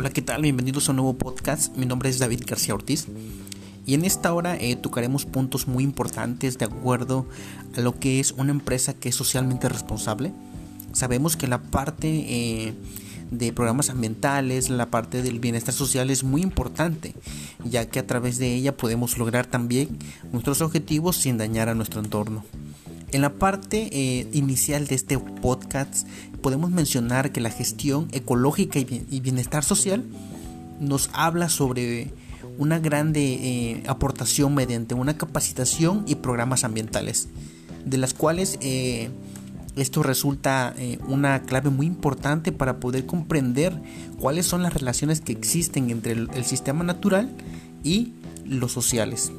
Hola, ¿qué tal? Bienvenidos a un nuevo podcast. Mi nombre es David García Ortiz. Y en esta hora eh, tocaremos puntos muy importantes de acuerdo a lo que es una empresa que es socialmente responsable. Sabemos que la parte eh, de programas ambientales, la parte del bienestar social es muy importante, ya que a través de ella podemos lograr también nuestros objetivos sin dañar a nuestro entorno. En la parte eh, inicial de este podcast podemos mencionar que la gestión ecológica y bienestar social nos habla sobre una grande eh, aportación mediante una capacitación y programas ambientales, de las cuales eh, esto resulta una clave muy importante para poder comprender cuáles son las relaciones que existen entre el sistema natural y los sociales.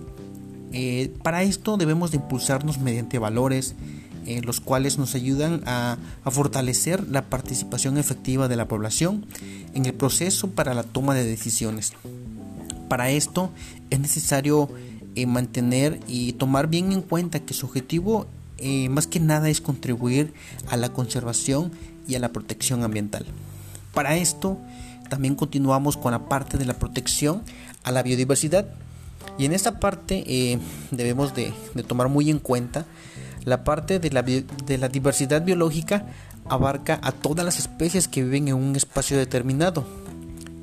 Eh, para esto debemos de impulsarnos mediante valores, eh, los cuales nos ayudan a, fortalecer la participación efectiva de la población en el proceso para la toma de decisiones. Para esto es necesario eh, mantener y tomar bien en cuenta que su objetivo más que nada es contribuir a la conservación y a la protección ambiental. Para esto también continuamos con la parte de la protección a la biodiversidad y en esta parte eh, debemos de, tomar muy en cuenta la parte de la, diversidad biológica abarca a todas las especies que viven en un espacio determinado,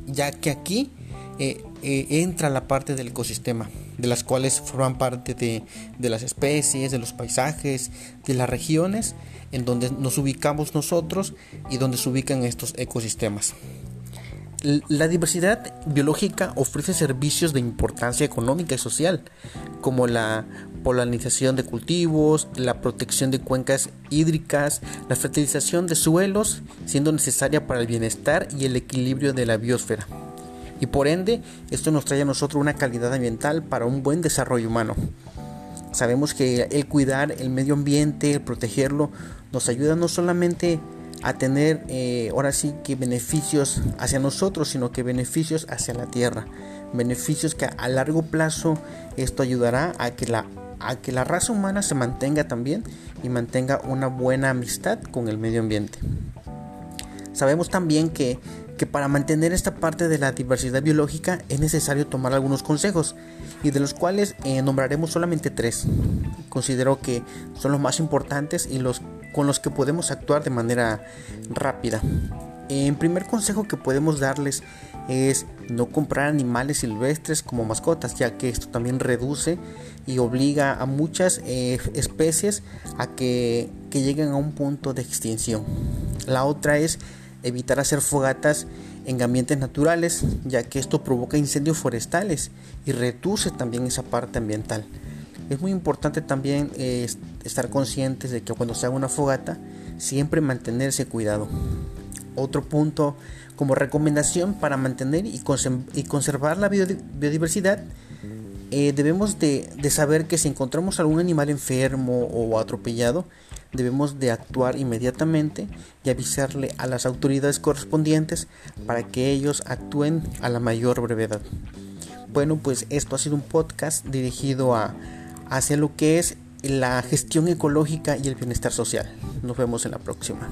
ya que aquí eh, eh, entra la parte del ecosistema, de las cuales forman parte de, las especies, de los paisajes, de las regiones en donde nos ubicamos nosotros y donde se ubican estos ecosistemas. La diversidad biológica ofrece servicios de importancia económica y social, como la polinización de cultivos, la protección de cuencas hídricas, la fertilización de suelos, siendo necesaria para el bienestar y el equilibrio de la biosfera. Y por ende, esto nos trae a nosotros una calidad ambiental para un buen desarrollo humano. Sabemos que el cuidar el medio ambiente, el protegerlo, nos ayuda no solamente a tener eh, ahora sí que beneficios hacia nosotros, sino que beneficios hacia la tierra. Beneficios que a largo plazo esto ayudará a que la, a que la raza humana se mantenga también y mantenga una buena amistad con el medio ambiente. Sabemos también que, que para mantener esta parte de la diversidad biológica es necesario tomar algunos consejos y de los cuales eh, nombraremos solamente tres. Considero que son los más importantes y los con los que podemos actuar de manera rápida. En primer consejo que podemos darles es no comprar animales silvestres como mascotas, ya que esto también reduce y obliga a muchas eh, especies a que, que lleguen a un punto de extinción. La otra es evitar hacer fogatas en ambientes naturales, ya que esto provoca incendios forestales y reduce también esa parte ambiental. Es muy importante también eh, estar conscientes de que cuando se haga una fogata, siempre mantenerse cuidado. Otro punto como recomendación para mantener y, conservar la biodiversidad, eh, debemos de, saber que si encontramos algún animal enfermo o atropellado, debemos de actuar inmediatamente y avisarle a las autoridades correspondientes para que ellos actúen a la mayor brevedad. Bueno, pues esto ha sido un podcast dirigido a hacia lo que es la gestión ecológica y el bienestar social. Nos vemos en la próxima.